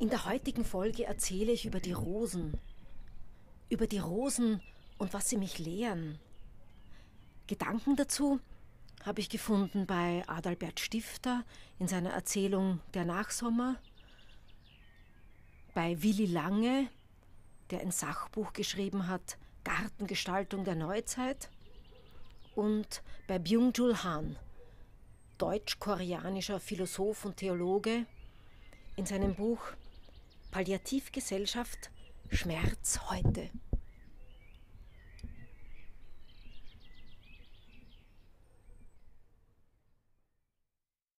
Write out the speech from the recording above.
In der heutigen Folge erzähle ich über die Rosen. Über die Rosen und was sie mich lehren. Gedanken dazu habe ich gefunden bei Adalbert Stifter in seiner Erzählung Der Nachsommer, bei Willi Lange, der ein Sachbuch geschrieben hat, Gartengestaltung der Neuzeit, und bei Byung-Chul Han, deutsch-koreanischer Philosoph und Theologe, in seinem Buch Palliativgesellschaft Schmerz heute.